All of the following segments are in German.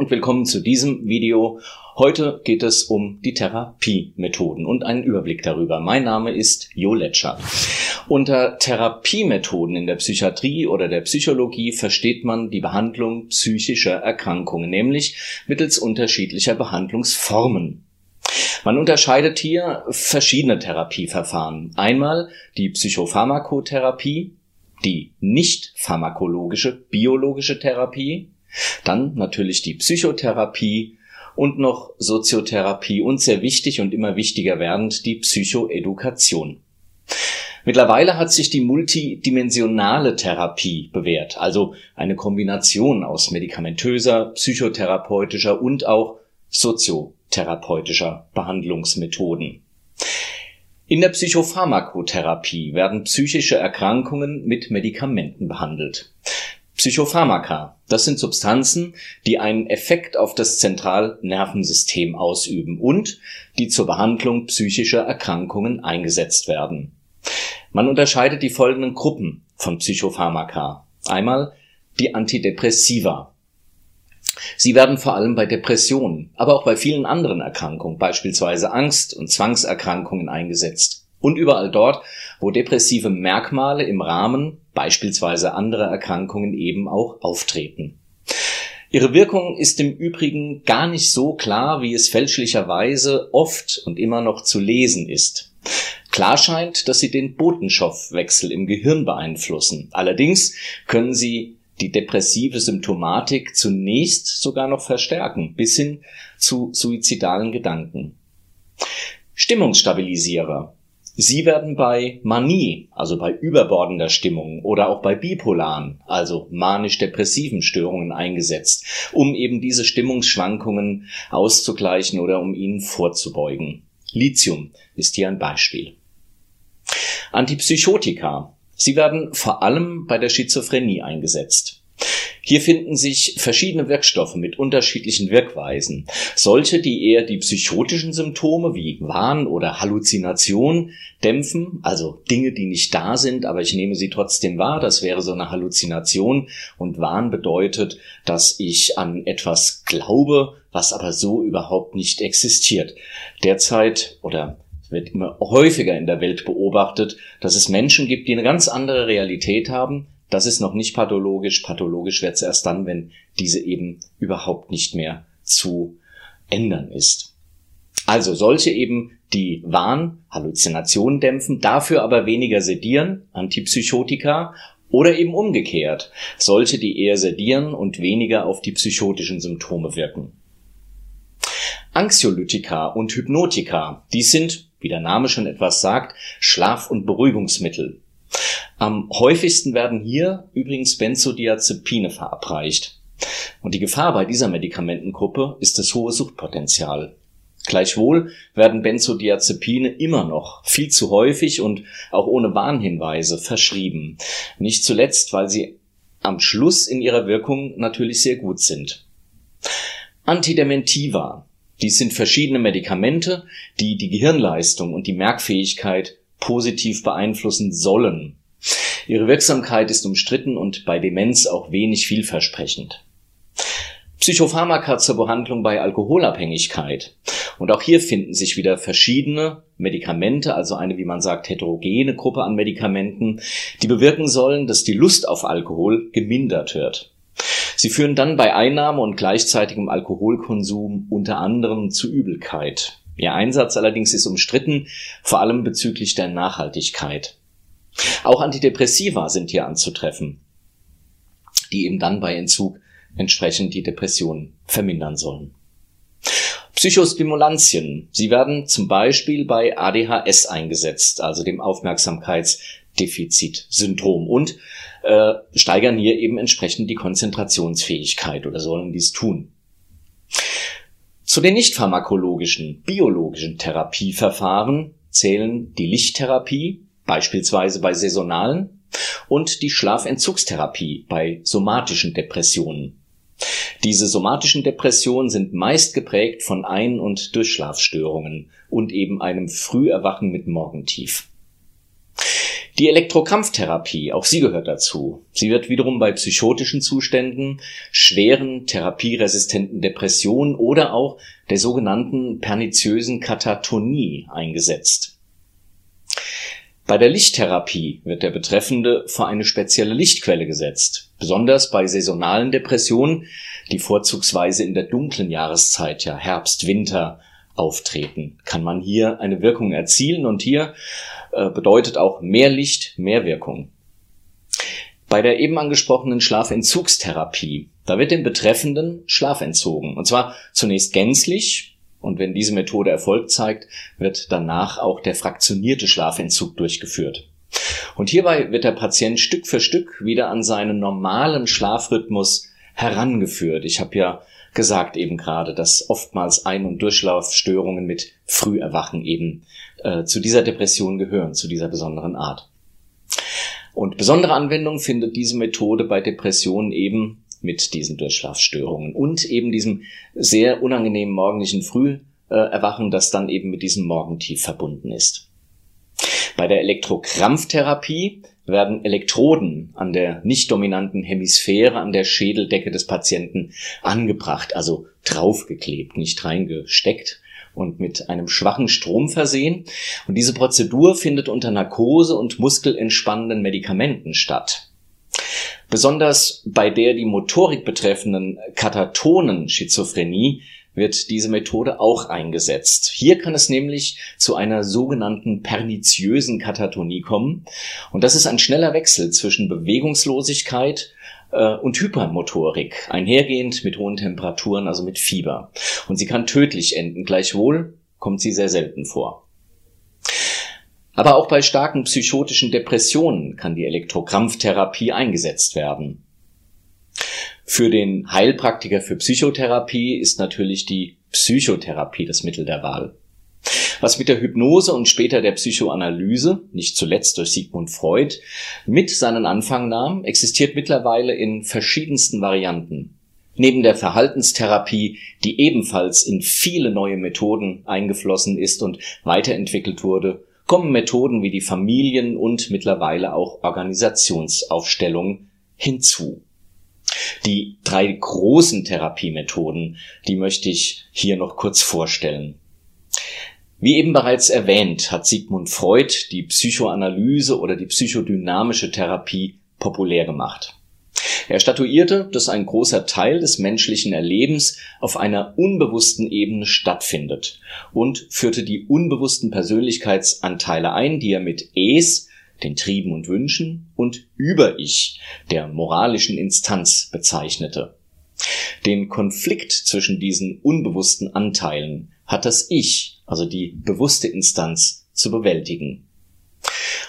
Und willkommen zu diesem Video. Heute geht es um die Therapiemethoden und einen Überblick darüber. Mein Name ist Jo Letscher. Unter Therapiemethoden in der Psychiatrie oder der Psychologie versteht man die Behandlung psychischer Erkrankungen, nämlich mittels unterschiedlicher Behandlungsformen. Man unterscheidet hier verschiedene Therapieverfahren. Einmal die Psychopharmakotherapie, die nicht pharmakologische biologische Therapie, dann natürlich die Psychotherapie und noch Soziotherapie und sehr wichtig und immer wichtiger werdend die Psychoedukation. Mittlerweile hat sich die multidimensionale Therapie bewährt, also eine Kombination aus medikamentöser, psychotherapeutischer und auch soziotherapeutischer Behandlungsmethoden. In der Psychopharmakotherapie werden psychische Erkrankungen mit Medikamenten behandelt. Psychopharmaka, das sind Substanzen, die einen Effekt auf das Zentralnervensystem ausüben und die zur Behandlung psychischer Erkrankungen eingesetzt werden. Man unterscheidet die folgenden Gruppen von Psychopharmaka. Einmal die Antidepressiva. Sie werden vor allem bei Depressionen, aber auch bei vielen anderen Erkrankungen, beispielsweise Angst- und Zwangserkrankungen eingesetzt. Und überall dort, wo depressive Merkmale im Rahmen beispielsweise andere Erkrankungen eben auch auftreten. Ihre Wirkung ist im Übrigen gar nicht so klar, wie es fälschlicherweise oft und immer noch zu lesen ist. Klar scheint, dass sie den Botenstoffwechsel im Gehirn beeinflussen. Allerdings können sie die depressive Symptomatik zunächst sogar noch verstärken, bis hin zu suizidalen Gedanken. Stimmungsstabilisierer Sie werden bei Manie, also bei überbordender Stimmung oder auch bei bipolaren, also manisch-depressiven Störungen eingesetzt, um eben diese Stimmungsschwankungen auszugleichen oder um ihnen vorzubeugen. Lithium ist hier ein Beispiel. Antipsychotika. Sie werden vor allem bei der Schizophrenie eingesetzt. Hier finden sich verschiedene Wirkstoffe mit unterschiedlichen Wirkweisen. Solche, die eher die psychotischen Symptome wie Wahn oder Halluzination dämpfen, also Dinge, die nicht da sind, aber ich nehme sie trotzdem wahr, das wäre so eine Halluzination und Wahn bedeutet, dass ich an etwas glaube, was aber so überhaupt nicht existiert. Derzeit oder wird immer häufiger in der Welt beobachtet, dass es Menschen gibt, die eine ganz andere Realität haben, das ist noch nicht pathologisch. Pathologisch wird es erst dann, wenn diese eben überhaupt nicht mehr zu ändern ist. Also solche eben, die Wahn, Halluzinationen dämpfen, dafür aber weniger sedieren, Antipsychotika, oder eben umgekehrt, solche, die eher sedieren und weniger auf die psychotischen Symptome wirken. Anxiolytika und Hypnotika, die sind, wie der Name schon etwas sagt, Schlaf- und Beruhigungsmittel. Am häufigsten werden hier übrigens Benzodiazepine verabreicht. Und die Gefahr bei dieser Medikamentengruppe ist das hohe Suchtpotenzial. Gleichwohl werden Benzodiazepine immer noch viel zu häufig und auch ohne Warnhinweise verschrieben. Nicht zuletzt, weil sie am Schluss in ihrer Wirkung natürlich sehr gut sind. Antidementiva. Dies sind verschiedene Medikamente, die die Gehirnleistung und die Merkfähigkeit positiv beeinflussen sollen. Ihre Wirksamkeit ist umstritten und bei Demenz auch wenig vielversprechend. Psychopharmaka zur Behandlung bei Alkoholabhängigkeit. Und auch hier finden sich wieder verschiedene Medikamente, also eine, wie man sagt, heterogene Gruppe an Medikamenten, die bewirken sollen, dass die Lust auf Alkohol gemindert wird. Sie führen dann bei Einnahme und gleichzeitigem Alkoholkonsum unter anderem zu Übelkeit. Ihr Einsatz allerdings ist umstritten, vor allem bezüglich der Nachhaltigkeit. Auch Antidepressiva sind hier anzutreffen, die eben dann bei Entzug entsprechend die Depression vermindern sollen. Psychostimulantien. Sie werden zum Beispiel bei ADHS eingesetzt, also dem Aufmerksamkeitsdefizitsyndrom und äh, steigern hier eben entsprechend die Konzentrationsfähigkeit oder sollen dies tun. Zu den nicht pharmakologischen, biologischen Therapieverfahren zählen die Lichttherapie, beispielsweise bei saisonalen, und die Schlafentzugstherapie bei somatischen Depressionen. Diese somatischen Depressionen sind meist geprägt von Ein- und Durchschlafstörungen und eben einem Früherwachen mit Morgentief. Die Elektrokrampftherapie, auch sie gehört dazu. Sie wird wiederum bei psychotischen Zuständen, schweren therapieresistenten Depressionen oder auch der sogenannten perniziösen Katatonie eingesetzt. Bei der Lichttherapie wird der Betreffende vor eine spezielle Lichtquelle gesetzt, besonders bei saisonalen Depressionen, die vorzugsweise in der dunklen Jahreszeit, ja Herbst, Winter, auftreten, kann man hier eine Wirkung erzielen und hier bedeutet auch mehr Licht, mehr Wirkung. Bei der eben angesprochenen Schlafentzugstherapie, da wird dem Betreffenden Schlaf entzogen. Und zwar zunächst gänzlich, und wenn diese Methode Erfolg zeigt, wird danach auch der fraktionierte Schlafentzug durchgeführt. Und hierbei wird der Patient Stück für Stück wieder an seinen normalen Schlafrhythmus herangeführt. Ich habe ja gesagt eben gerade, dass oftmals Ein- und Durchlaufstörungen mit Früherwachen eben äh, zu dieser Depression gehören, zu dieser besonderen Art. Und besondere Anwendung findet diese Methode bei Depressionen eben mit diesen Durchschlafstörungen und eben diesem sehr unangenehmen morgendlichen Früherwachen, das dann eben mit diesem Morgentief verbunden ist. Bei der Elektrokrampftherapie werden Elektroden an der nicht dominanten Hemisphäre an der Schädeldecke des Patienten angebracht, also draufgeklebt, nicht reingesteckt und mit einem schwachen Strom versehen. Und diese Prozedur findet unter Narkose und muskelentspannenden Medikamenten statt. Besonders bei der die Motorik betreffenden Katatonen Schizophrenie wird diese Methode auch eingesetzt. Hier kann es nämlich zu einer sogenannten perniziösen Katatonie kommen. Und das ist ein schneller Wechsel zwischen Bewegungslosigkeit äh, und Hypermotorik, einhergehend mit hohen Temperaturen, also mit Fieber. Und sie kann tödlich enden. Gleichwohl kommt sie sehr selten vor. Aber auch bei starken psychotischen Depressionen kann die Elektrokrampftherapie eingesetzt werden. Für den Heilpraktiker für Psychotherapie ist natürlich die Psychotherapie das Mittel der Wahl. Was mit der Hypnose und später der Psychoanalyse, nicht zuletzt durch Sigmund Freud, mit seinen Anfang nahm, existiert mittlerweile in verschiedensten Varianten. Neben der Verhaltenstherapie, die ebenfalls in viele neue Methoden eingeflossen ist und weiterentwickelt wurde, kommen Methoden wie die Familien- und mittlerweile auch Organisationsaufstellung hinzu. Die drei großen Therapiemethoden, die möchte ich hier noch kurz vorstellen. Wie eben bereits erwähnt, hat Sigmund Freud die Psychoanalyse oder die psychodynamische Therapie populär gemacht. Er statuierte, dass ein großer Teil des menschlichen Erlebens auf einer unbewussten Ebene stattfindet und führte die unbewussten Persönlichkeitsanteile ein, die er mit Es den Trieben und Wünschen, und Über-Ich, der moralischen Instanz, bezeichnete. Den Konflikt zwischen diesen unbewussten Anteilen hat das Ich, also die bewusste Instanz, zu bewältigen.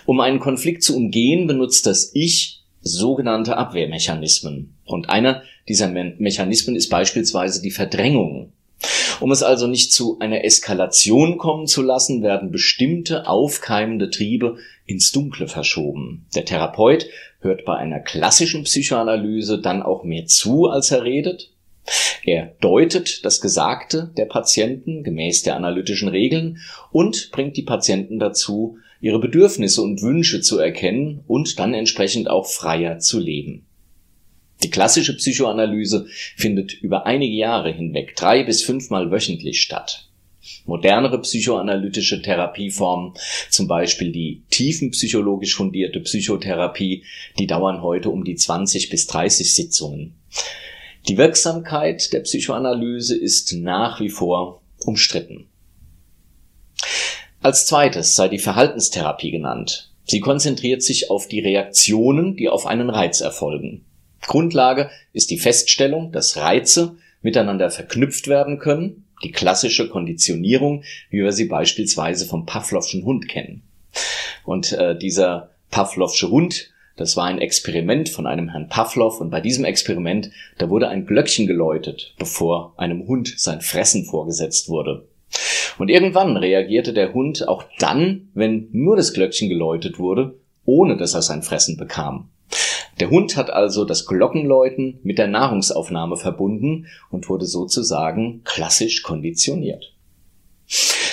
Um einen Konflikt zu umgehen, benutzt das Ich sogenannte Abwehrmechanismen. Und einer dieser Me Mechanismen ist beispielsweise die Verdrängung. Um es also nicht zu einer Eskalation kommen zu lassen, werden bestimmte aufkeimende Triebe ins Dunkle verschoben. Der Therapeut hört bei einer klassischen Psychoanalyse dann auch mehr zu, als er redet. Er deutet das Gesagte der Patienten gemäß der analytischen Regeln und bringt die Patienten dazu, ihre Bedürfnisse und Wünsche zu erkennen und dann entsprechend auch freier zu leben. Die klassische Psychoanalyse findet über einige Jahre hinweg drei bis fünfmal wöchentlich statt. Modernere psychoanalytische Therapieformen, zum Beispiel die tiefenpsychologisch fundierte Psychotherapie, die dauern heute um die 20 bis 30 Sitzungen. Die Wirksamkeit der Psychoanalyse ist nach wie vor umstritten. Als zweites sei die Verhaltenstherapie genannt. Sie konzentriert sich auf die Reaktionen, die auf einen Reiz erfolgen. Grundlage ist die Feststellung, dass Reize miteinander verknüpft werden können, die klassische Konditionierung, wie wir sie beispielsweise vom Pavlovschen Hund kennen. Und äh, dieser Pavlovsche Hund, das war ein Experiment von einem Herrn Pavlov und bei diesem Experiment, da wurde ein Glöckchen geläutet, bevor einem Hund sein Fressen vorgesetzt wurde. Und irgendwann reagierte der Hund auch dann, wenn nur das Glöckchen geläutet wurde, ohne dass er sein Fressen bekam. Der Hund hat also das Glockenläuten mit der Nahrungsaufnahme verbunden und wurde sozusagen klassisch konditioniert.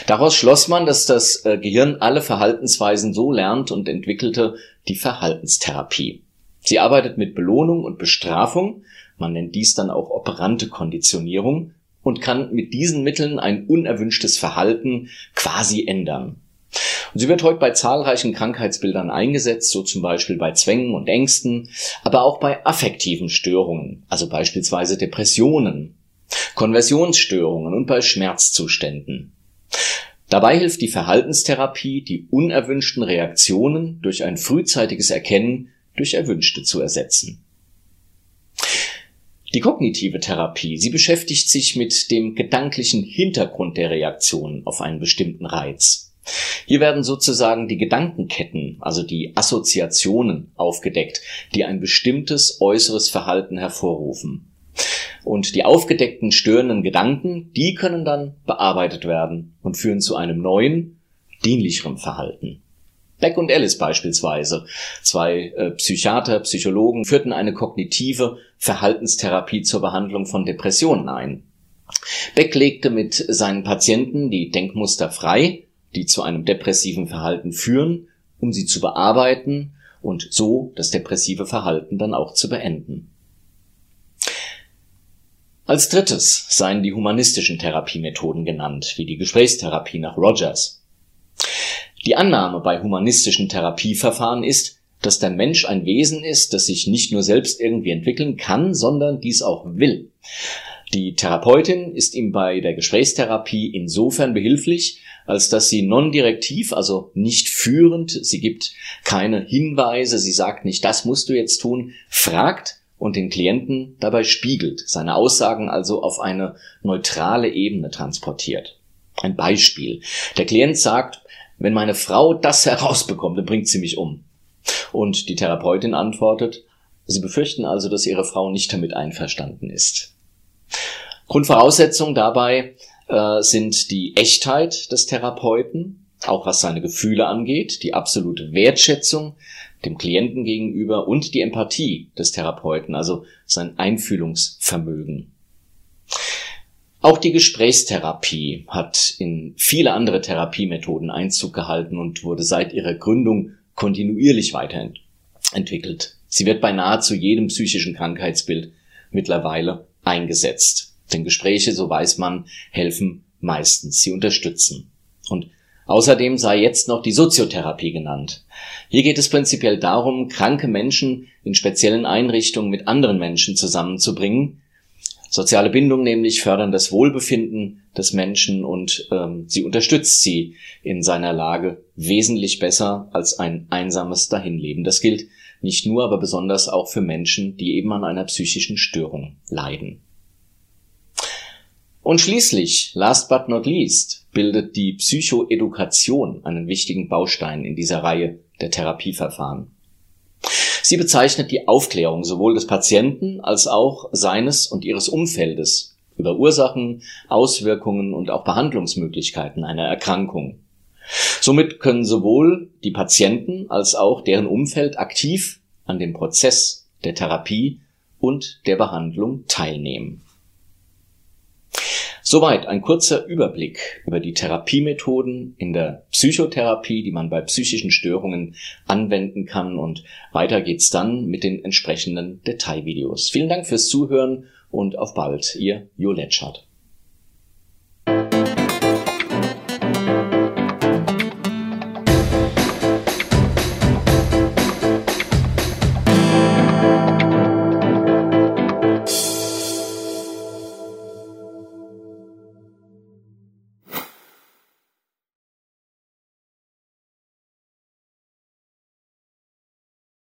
Daraus schloss man, dass das äh, Gehirn alle Verhaltensweisen so lernt und entwickelte die Verhaltenstherapie. Sie arbeitet mit Belohnung und Bestrafung, man nennt dies dann auch operante Konditionierung, und kann mit diesen Mitteln ein unerwünschtes Verhalten quasi ändern. Und sie wird heute bei zahlreichen Krankheitsbildern eingesetzt, so zum Beispiel bei Zwängen und Ängsten, aber auch bei affektiven Störungen, also beispielsweise Depressionen, Konversionsstörungen und bei Schmerzzuständen. Dabei hilft die Verhaltenstherapie, die unerwünschten Reaktionen durch ein frühzeitiges Erkennen durch erwünschte zu ersetzen. Die kognitive Therapie, sie beschäftigt sich mit dem gedanklichen Hintergrund der Reaktion auf einen bestimmten Reiz. Hier werden sozusagen die Gedankenketten, also die Assoziationen aufgedeckt, die ein bestimmtes äußeres Verhalten hervorrufen. Und die aufgedeckten störenden Gedanken, die können dann bearbeitet werden und führen zu einem neuen, dienlicheren Verhalten. Beck und Ellis beispielsweise, zwei äh, Psychiater, Psychologen, führten eine kognitive Verhaltenstherapie zur Behandlung von Depressionen ein. Beck legte mit seinen Patienten die Denkmuster frei, die zu einem depressiven Verhalten führen, um sie zu bearbeiten und so das depressive Verhalten dann auch zu beenden. Als drittes seien die humanistischen Therapiemethoden genannt, wie die Gesprächstherapie nach Rogers. Die Annahme bei humanistischen Therapieverfahren ist, dass der Mensch ein Wesen ist, das sich nicht nur selbst irgendwie entwickeln kann, sondern dies auch will. Die Therapeutin ist ihm bei der Gesprächstherapie insofern behilflich, als dass sie non-direktiv, also nicht führend, sie gibt keine Hinweise, sie sagt nicht, das musst du jetzt tun, fragt, und den Klienten dabei spiegelt, seine Aussagen also auf eine neutrale Ebene transportiert. Ein Beispiel. Der Klient sagt, wenn meine Frau das herausbekommt, dann bringt sie mich um. Und die Therapeutin antwortet, Sie befürchten also, dass Ihre Frau nicht damit einverstanden ist. Grundvoraussetzung dabei äh, sind die Echtheit des Therapeuten, auch was seine Gefühle angeht, die absolute Wertschätzung dem Klienten gegenüber und die Empathie des Therapeuten, also sein Einfühlungsvermögen. Auch die Gesprächstherapie hat in viele andere Therapiemethoden Einzug gehalten und wurde seit ihrer Gründung kontinuierlich weiterentwickelt. Sie wird bei nahezu jedem psychischen Krankheitsbild mittlerweile eingesetzt. Denn Gespräche, so weiß man, helfen meistens, sie unterstützen. Und Außerdem sei jetzt noch die Soziotherapie genannt. Hier geht es prinzipiell darum, kranke Menschen in speziellen Einrichtungen mit anderen Menschen zusammenzubringen. Soziale Bindung nämlich fördern das Wohlbefinden des Menschen und ähm, sie unterstützt sie in seiner Lage wesentlich besser als ein einsames Dahinleben. Das gilt nicht nur, aber besonders auch für Menschen, die eben an einer psychischen Störung leiden. Und schließlich, last but not least, bildet die Psychoedukation einen wichtigen Baustein in dieser Reihe der Therapieverfahren. Sie bezeichnet die Aufklärung sowohl des Patienten als auch seines und ihres Umfeldes über Ursachen, Auswirkungen und auch Behandlungsmöglichkeiten einer Erkrankung. Somit können sowohl die Patienten als auch deren Umfeld aktiv an dem Prozess der Therapie und der Behandlung teilnehmen. Soweit ein kurzer Überblick über die Therapiemethoden in der Psychotherapie, die man bei psychischen Störungen anwenden kann. Und weiter geht's dann mit den entsprechenden Detailvideos. Vielen Dank fürs Zuhören und auf bald, Ihr Jo Letschert.